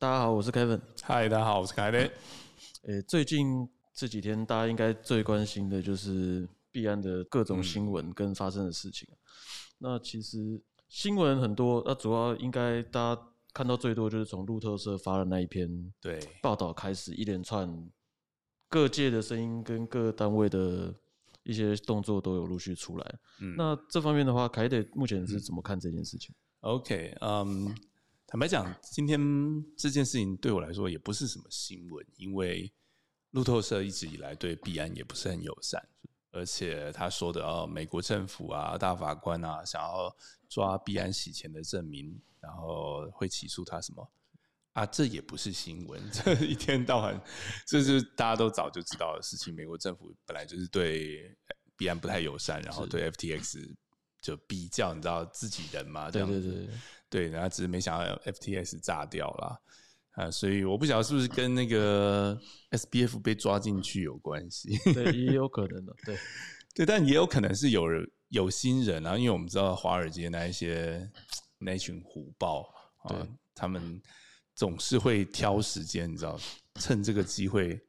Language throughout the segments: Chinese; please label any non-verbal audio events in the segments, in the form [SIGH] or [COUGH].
大家好，我是 Kevin。嗨，大家好，我是凯雷。[COUGHS] 诶，最近这几天大家应该最关心的就是币安的各种新闻跟发生的事情。那其实新闻很多，那主要应该大家看到最多就是从路透社发的那一篇对报道开始，一连串各界的声音跟各单位的一些动作都有陆续出来。嗯那这方面的话，凯德目前是怎么看这件事情？，OK，嗯，坦白讲，今天这件事情对我来说也不是什么新闻，因为路透社一直以来对币安也不是很友善，而且他说的哦，美国政府啊、大法官啊，想要抓币安洗钱的证明，然后会起诉他什么。啊，这也不是新闻，[LAUGHS] 这一天到晚，这是大家都早就知道的事情。美国政府本来就是对币安不太友善，然后对 FTX 就比较，你知道自己人嘛，这样子。对对对，对，然后只是没想到 FTS 炸掉了啊，所以我不晓得是不是跟那个 SBF 被抓进去有关系。对，也有可能的。对，[LAUGHS] 对，但也有可能是有人有心人啊，因为我们知道华尔街那一些那一群虎豹啊，他们总是会挑时间，你知道，趁这个机会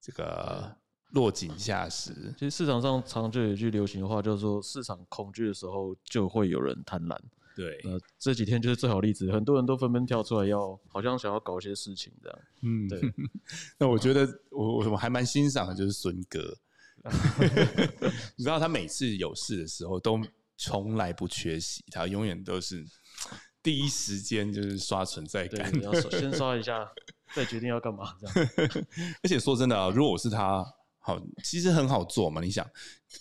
这个落井下石。其实市场上常就有一句流行的话，叫做“市场恐惧的时候，就会有人贪婪”。对，呃，这几天就是最好例子，很多人都纷纷跳出来要，好像想要搞一些事情这样。嗯，对，[LAUGHS] 那我觉得我我我还蛮欣赏的，就是孙哥。[LAUGHS] 你知道他每次有事的时候都从来不缺席，他永远都是第一时间就是刷存在对，你。要刷先刷一下，再决定要干嘛这样。[LAUGHS] 而且说真的啊，如果我是他，好，其实很好做嘛。你想，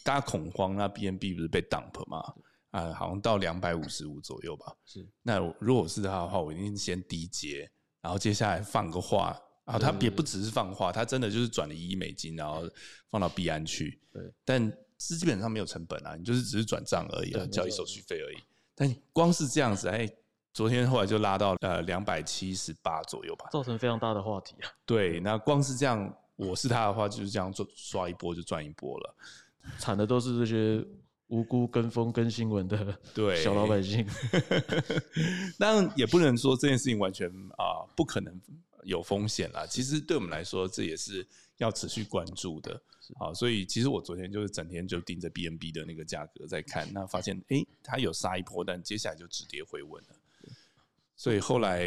大家恐慌，那 BNB 不是被 dump 嘛？啊，好像到两百五十五左右吧。是，那如果是他的话，我一定先低接，然后接下来放个话。啊，他也不只是放话，他真的就是转了一亿美金，然后放到币安去。对，但是基本上没有成本啊，你就是只是转账而已啊，交易手续费而已。但光是这样子，哎，昨天后来就拉到呃两百七十八左右吧。造成非常大的话题啊。对，那光是这样，我是他的话，就是这样做刷一波就赚一波了。惨的都是这些无辜跟风跟新闻的对小老百姓。[LAUGHS] 当然也不能说这件事情完全啊、不可能有风险啦。其实对我们来说，这也是要持续关注的。好，所以其实我昨天就是整天就盯着 BNB 的那个价格在看，那发现诶，它有杀一波，但接下来就止跌回稳了。所以后来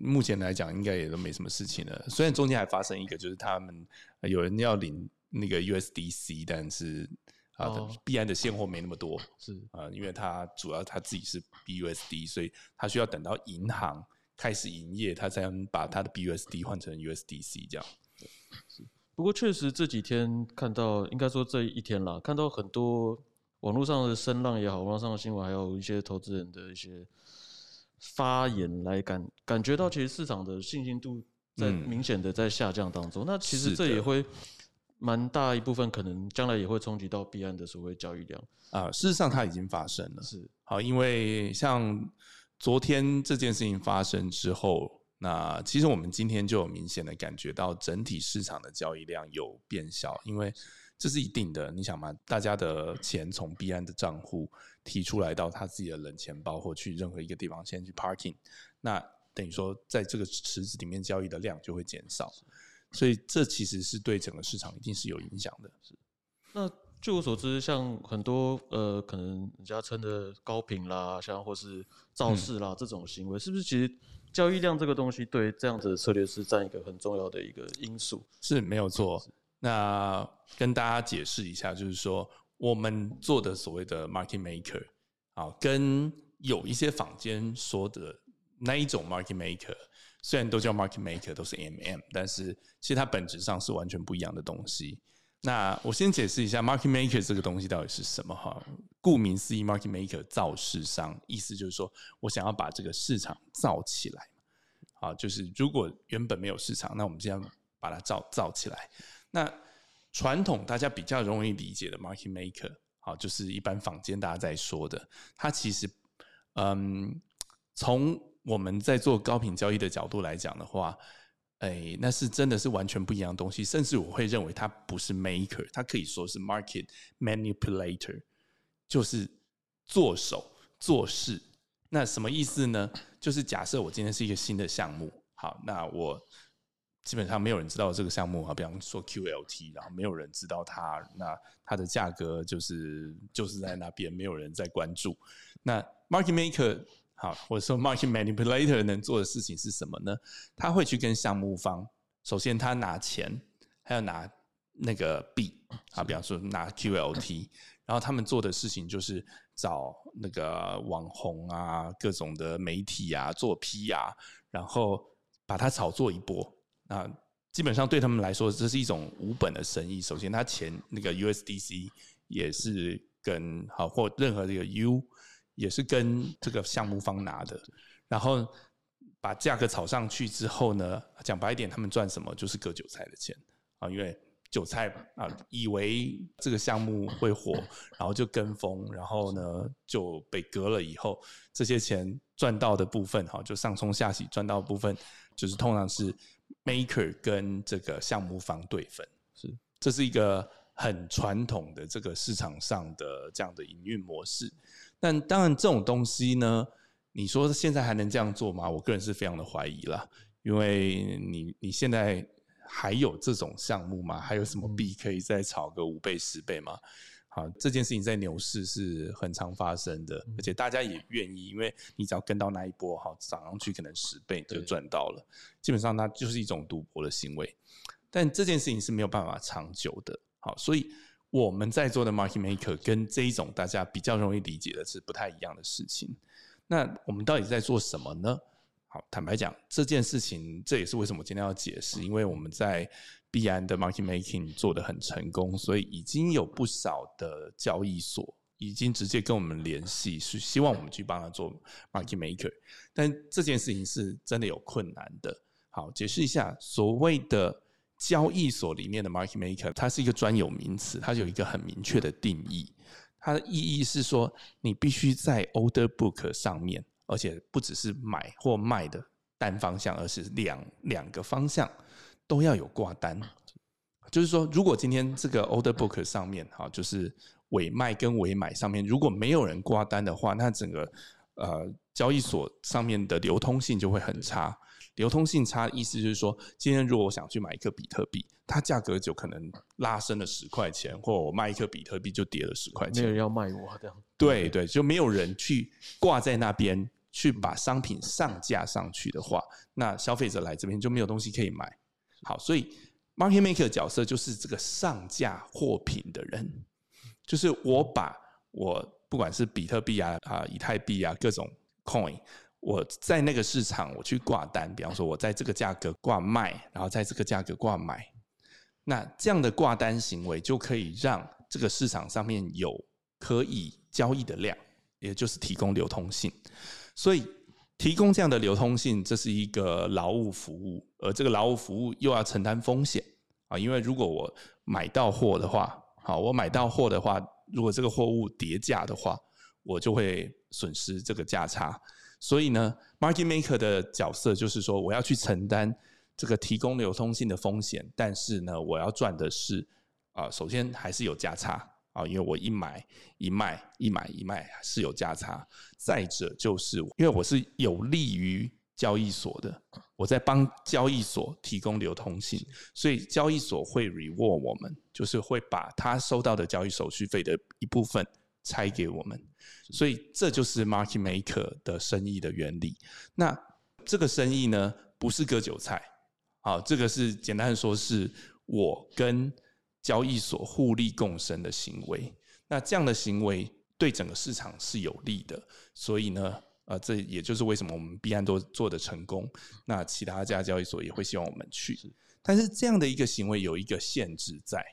目前来讲，应该也都没什么事情了。虽然中间还发生一个，就是他们呃有人要领那个 USDC，但是啊哦，币安的现货没那么多，是，啊，因为他主要他自己是 BUSD，所以他需要等到银行开始营业，他才能把他的 BUSD 换成 USDC 这样。不过确实这几天看到，应该说这一天啦，看到很多网络上的声浪也好，网络上的新闻，还有一些投资人的一些发言，来感感觉到其实市场的信心度在嗯明显的在下降当中。那其实这也会蛮大一部分，可能将来也会冲击到币安的所谓交易量。啊，事实上它已经发生了。是，好，因为像昨天这件事情发生之后，那其实我们今天就有明显的感觉到整体市场的交易量有变小，因为这是一定的。你想嘛，大家的钱从币安的账户提出来到他自己的冷钱包，或去任何一个地方先去 parking，那等于说在这个池子里面交易的量就会减少，所以这其实是对整个市场一定是有影响的。是那据我所知，像很多呃，可能人家称的高频啦，像或是造势啦、这种行为，是不是其实交易量这个东西对这样子的策略是占一个很重要的一个因素？是没有错。那跟大家解释一下，就是说我们做的所谓的 market maker 啊，跟有一些坊间说的那一种 market maker，虽然都叫 market maker，都是 MM，但是其实它本质上是完全不一样的东西。那我先解释一下 market maker 这个东西到底是什么哈。顾名思义，market maker 造市商，意思就是说我想要把这个市场造起来。啊，就是如果原本没有市场，那我们这样把它造造起来。那传统大家比较容易理解的 market maker，好，就是一般坊间大家在说的，它其实，嗯，从我们在做高频交易的角度来讲的话，哎，那是真的是完全不一样的东西，甚至我会认为它不是 maker，它可以说是 market manipulator，就是做手做事。那什么意思呢？就是假设我今天是一个新的项目，好，那我基本上没有人知道这个项目啊，比方说 QLT，然后没有人知道它，那它的价格就是就是在那边，没有人在关注。那 market maker 好，或者说 market manipulator 能做的事情是什么呢？他会去跟项目方，首先他拿钱，还要拿那个币啊，比方说拿 QLT，然后他们做的事情就是找那个网红啊，各种的媒体啊做 P 啊，然后把它炒作一波。啊，基本上对他们来说，这是一种无本的生意。首先，他钱那个 USDC 也是跟好或任何这个 U 也是跟这个项目方拿的，然后把价格炒上去之后呢，讲白一点，他们赚什么就是割韭菜的钱啊，因为韭菜啊以为这个项目会火，然后就跟风，然后呢就被割了以后，这些钱赚到的部分哈，就上冲下洗赚到的部分，就是通常是。Maker 跟这个项目方对分是，这是一个很传统的这个市场上的这样的营运模式。但当然，这种东西呢，你说现在还能这样做吗？我个人是非常的怀疑了，因为你你现在还有这种项目吗？还有什么币可以再炒个五倍十倍吗？好，这件事情在牛市是很常发生的，而且大家也愿意，因为你只要跟到那一波，好涨上去可能十倍就赚到了。基本上，它就是一种赌博的行为。但这件事情是没有办法长久的。好，所以我们在做的 market maker 跟这一种大家比较容易理解的是不太一样的事情。那我们到底在做什么呢？好，坦白讲，这件事情这也是为什么今天要解释，因为我们在。币安的 market making 做的很成功，所以已经有不少的交易所已经直接跟我们联系，是希望我们去帮他做 market maker。但这件事情是真的有困难的。好，解释一下，所谓的交易所里面的 market maker，它是一个专有名词，它有一个很明确的定义。它的意义是说，你必须在 order book 上面，而且不只是买或卖的单方向，而是两两个方向。都要有挂单，就是说，如果今天这个 order book 上面哈，就是尾卖跟尾买上面，如果没有人挂单的话，那整个呃交易所上面的流通性就会很差。流通性差，意思就是说，今天如果我想去买一个比特币，它价格就可能拉升了十块钱，或我卖一个比特币就跌了十块钱。没有人要卖我这样。对对，就没有人去挂在那边去把商品上架上去的话，那消费者来这边就没有东西可以买。好，所以 market maker 角色就是这个上架货品的人，就是我把我不管是比特币啊啊以太币啊各种 coin，我在那个市场我去挂单，比方说我在这个价格挂卖，然后在这个价格挂买，那这样的挂单行为就可以让这个市场上面有可以交易的量，也就是提供流通性，所以。提供这样的流通性，这是一个劳务服务，而这个劳务服务又要承担风险啊！因为如果我买到货的话，好，我买到货的话，如果这个货物跌价的话，我就会损失这个价差。所以呢，market maker 的角色就是说，我要去承担这个提供流通性的风险，但是呢，我要赚的是啊，首先还是有价差。啊，因为我一买一卖，一买一卖是有价差。再者，就是因为我是有利于交易所的，我在帮交易所提供流通性，所以交易所会 reward 我们，就是会把他收到的交易手续费的一部分拆给我们。所以这就是 market maker 的生意的原理。那这个生意呢，不是割韭菜。好，这个是简单的说，是我跟。交易所互利共生的行为，那这样的行为对整个市场是有利的，所以呢，呃，这也就是为什么我们币安都做的成功，那其他家交易所也会希望我们去。但是这样的一个行为有一个限制在，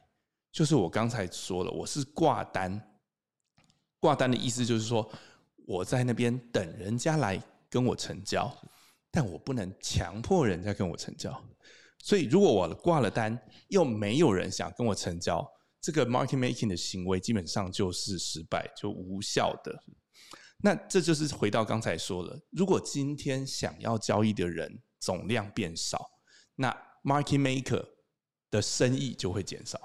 就是我刚才说了，我是挂单，挂单的意思就是说我在那边等人家来跟我成交，但我不能强迫人家跟我成交。所以，如果我挂了单，又没有人想跟我成交，这个 market making 的行为基本上就是失败，就无效的。那这就是回到刚才说了，如果今天想要交易的人总量变少，那 market maker 的生意就会减少，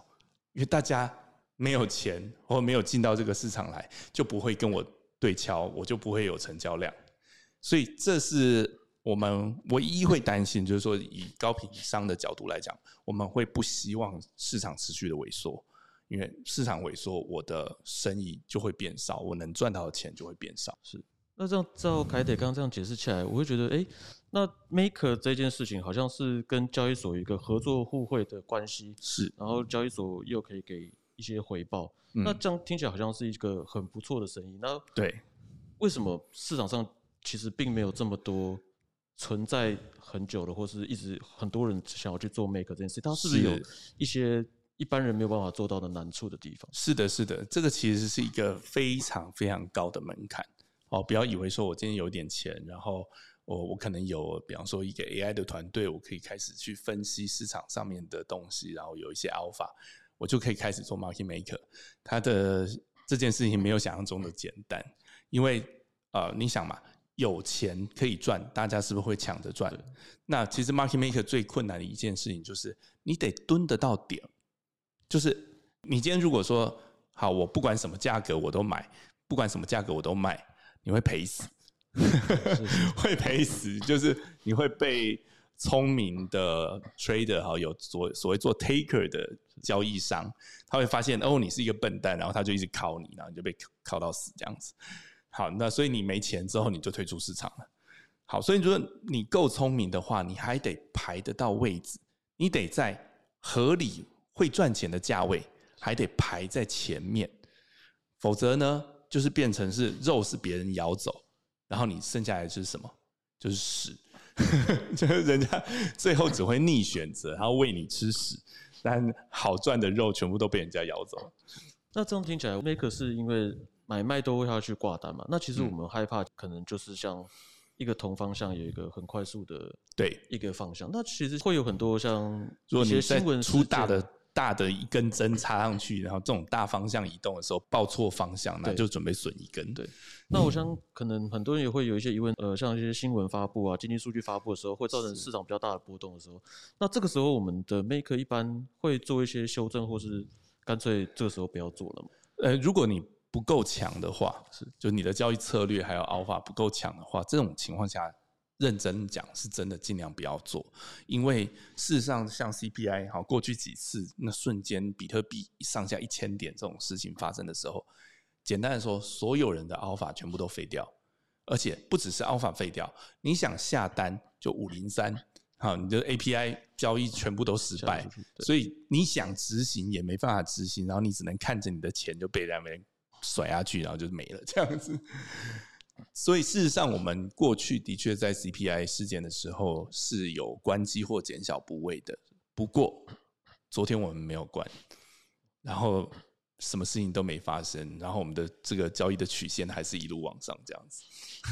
因为大家没有钱或没有进到这个市场来，就不会跟我对敲，我就不会有成交量。所以，这是。我们唯一会担心就是说，以高频商的角度来讲，我们会不希望市场持续的萎缩，因为市场萎缩，我的生意就会变少，我能赚到的钱就会变少。是。那这样照凯德刚刚这样解释起来，我会觉得，哎，那 Maker 这件事情好像是跟交易所有一个合作互惠的关系，是。然后交易所又可以给一些回报，那这样听起来好像是一个很不错的生意。那对，为什么市场上其实并没有这么多存在很久了，或是一直很多人想要去做 Maker 这件事？它是不是有一些一般人没有办法做到的难处的地方？是的，是的，这个其实是一个非常非常高的门槛。哦，不要以为说我今天有点钱，然后我我可能有，比方说一个 AI 的团队，我可以开始去分析市场上面的东西，然后有一些 alpha，我就可以开始做 market maker。它的这件事情没有想象中的简单，因为呃，你想嘛，有钱可以赚，大家是不是会抢着赚？那其实 market maker 最困难的一件事情就是你得蹲得到点，就是你今天如果说好，我不管什么价格我都买，不管什么价格我都卖。你会赔死，[LAUGHS] 会赔死，就是你会被聪明的 trader 哈，有所所谓做 taker 的交易商，他会发现哦，你是一个笨蛋，然后他就一直考你，然后你就被考到死这样子。好，那所以你没钱之后，你就退出市场了。好，所以如果你够聪明的话，你还得排得到位置，你得在合理会赚钱的价位，还得排在前面，否则呢？就是变成是肉是别人咬走，然后你剩下来是什么？就是屎，[LAUGHS] 就是人家最后只会逆选择，然后喂你吃屎，但好赚的肉全部都被人家咬走。那这样听起来，Maker 是因为买卖都会要去挂单嘛？那其实我们害怕可能就是像一个同方向有一个很快速的对一个方向，那其实会有很多像如果你新闻出大的。大的一根针插上去，然后这种大方向移动的时候报错方向，那就准备损一根。对，那我想可能很多人也会有一些疑问，呃，像一些新闻发布啊、经济数据发布的时候，会造成市场比较大的波动的时候，那这个时候我们的 maker 一般会做一些修正，或是干脆这个时候不要做了吗？呃，如果你不够强的话，是就你的交易策略还有 alpha 不够强的话，这种情况下。认真讲，是真的尽量不要做，因为事实上，像 CPI 好，过去几次那瞬间比特币上下一千点这种事情发生的时候，简单的说，所有人的 Alpha 全部都废掉，而且不只是 Alpha 废掉，你想下单就五零三，好，你的 API 交易全部都失败，所以你想执行也没办法执行，然后你只能看着你的钱就被那边甩下去，然后就没了 [LAUGHS] 这样子。所以事实上，我们过去的确在 CPI 事件的时候是有关机或减小部位的。不过昨天我们没有关，然后什么事情都没发生，然后我们的这个交易的曲线还是一路往上这样子。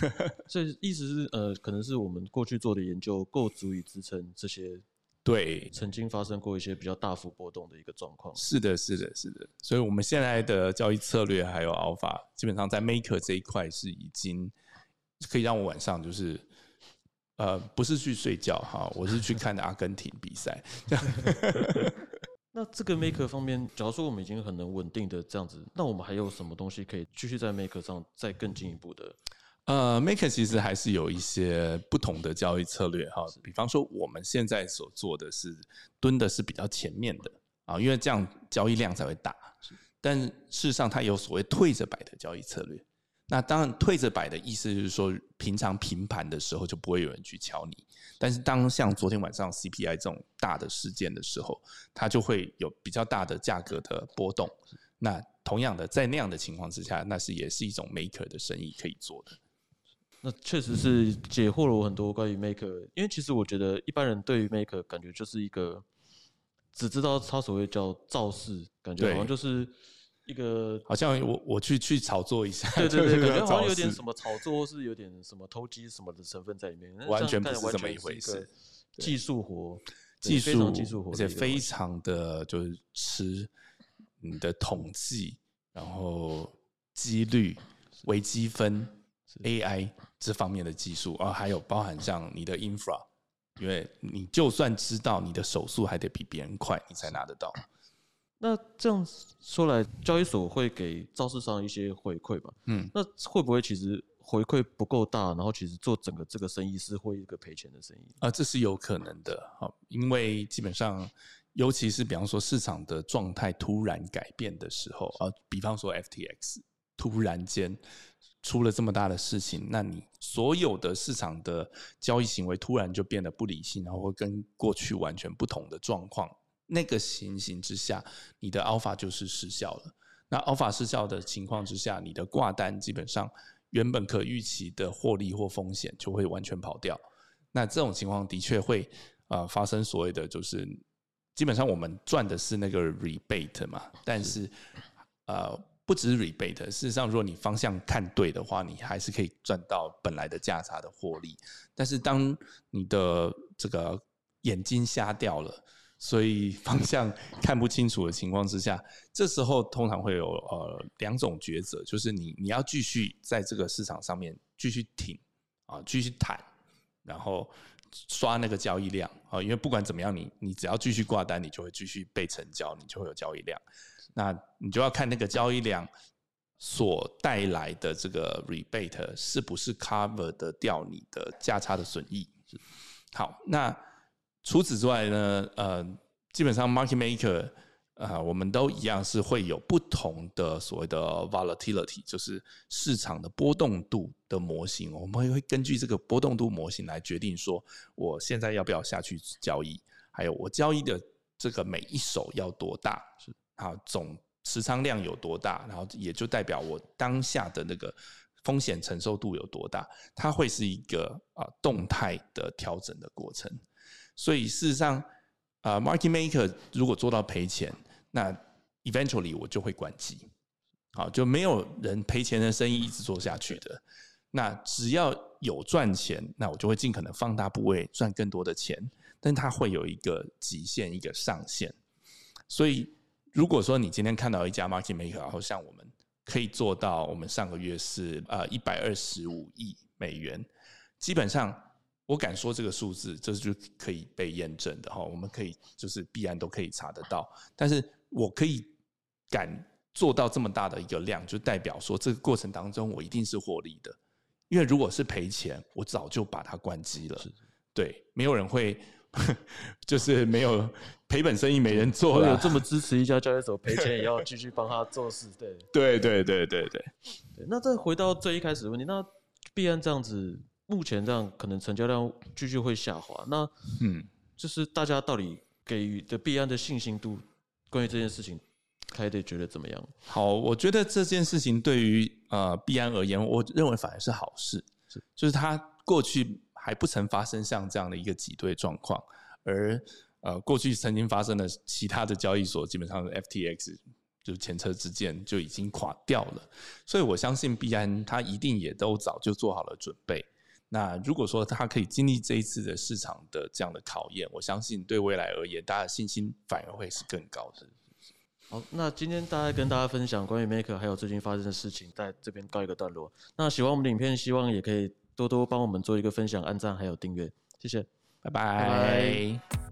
[LAUGHS] 所以意思是，呃，可能是我们过去做的研究够足以支撑这些。对，曾经发生过一些比较大幅波动的一个状况。是的，是的，是的。所以，我们现在的交易策略还有 Alpha，基本上在 Maker 这一块是已经可以让我晚上就是，呃，不是去睡觉哈，我是去看阿根廷比赛。[LAUGHS] 那这个 Maker 方面，假如说我们已经很能稳定的这样子，那我们还有什么东西可以继续在 Maker 上再更进一步的？呃，Maker 其实还是有一些不同的交易策略哈，比方说我们现在所做的是蹲的是比较前面的啊，因为这样交易量才会大。但事实上，它有所谓退着摆的交易策略。那当然，退着摆的意思就是说，平常平盘的时候就不会有人去敲你。但是当像昨天晚上 CPI 这种大的事件的时候，它就会有比较大的价格的波动。那同样的，在那样的情况之下，那是也是一种 Maker 的生意可以做的。那确实是解惑了我很多关于 Maker，因为其实我觉得一般人对于 Maker 感觉就是一个只知道他所谓叫造势，感觉好像就是一个好像我我去去炒作一下，对对对，感觉好像有点什么炒作，是有点什么投机什么的成分在里面，完全不是这么一回事。技术活，技术技术活，而且非常的就是吃你的统计，然后几率、微积分。AI 这方面的技术，而还有包含像你的 infra，因为你就算知道你的手速还得比别人快，你才拿得到。那这样说来，交易所会给造市商一些回馈吧？嗯，那会不会其实回馈不够大，然后其实做整个这个生意是会一个赔钱的生意。啊，这是有可能的，好，因为基本上，尤其是比方说市场的状态突然改变的时候，啊，比方说 FTX 突然间出了这么大的事情，那你所有的市场的交易行为突然就变得不理性，然后会跟过去完全不同的状况，那个情形之下，你的 alpha 就是失效了。那 alpha 失效的情况之下，你的挂单基本上原本可预期的获利或风险就会完全跑掉。那这种情况的确会呃发生所谓的就是基本上我们赚的是那个 rebate 嘛，但是呃不只是 rebate，事实上如果你方向看对的话，你还是可以赚到本来的价差的获利。但是当你的这个眼睛瞎掉了。所以 [LAUGHS] 方向看不清楚的情况之下，这时候通常会有呃两种抉择，就是你你要继续在这个市场上面继续挺啊，继续谈，然后刷那个交易量啊，因为不管怎么样，你你只要继续挂单，你就会继续被成交，你就会有交易量。那你就要看那个交易量所带来的这个 rebate 是不是 cover 的掉你的价差的损益。好，那。除此之外呢，呃，基本上 market maker 啊，我们都一样是会有不同的所谓的 volatility，就是市场的波动度的模型。我们会根据这个波动度模型来决定说，我现在要不要下去交易，还有我交易的这个每一手要多大，是啊，总持仓量有多大，然后也就代表我当下的那个风险承受度有多大，它会是一个啊动态的调整的过程。所以事实上，啊，market maker 如果做到赔钱，那 eventually 我就会关机，好，就没有人赔钱的生意一直做下去的。那只要有赚钱，那我就会尽可能放大部位赚更多的钱，但它会有一个极限，一个上限。所以如果说你今天看到一家 market maker，然后像我们可以做到，我们上个月是呃一百二十五亿美元，基本上。我敢说这个数字，这就可以被验证的哈。我们可以就是必然都可以查得到，但是我可以敢做到这么大的一个量，就代表说这个过程当中我一定是获利的。因为如果是赔钱，我早就把它关机了。对，没有人会 [LAUGHS] 就是没有赔本生意没人做了。有这么支持一家交易所赔钱也要继续帮他做事，对 [LAUGHS] 对对对对对。那再回到最一开始的问题，那必然这样子。目前这样可能成交量继续会下滑，那嗯，就是大家到底给予的币安的信心度，关于这件事情，还得觉得怎么样？好，我觉得这件事情对于呃币安而言，我认为反而是好事，是就是它过去还不曾发生像这样的一个挤兑状况，而呃过去曾经发生的其他的交易所，基本上 FTX 就是前车之鉴就已经垮掉了，所以我相信币安它一定也都早就做好了准备。那如果说它可以经历这一次的市场的这样的考验，我相信对未来而言，大家的信心反而会是更高的。好，那今天大概跟大家分享关于 Maker 还有最近发生的事情，在这边告一个段落。那喜欢我们的影片，希望也可以多多帮我们做一个分享、按赞还有订阅，谢谢，拜拜。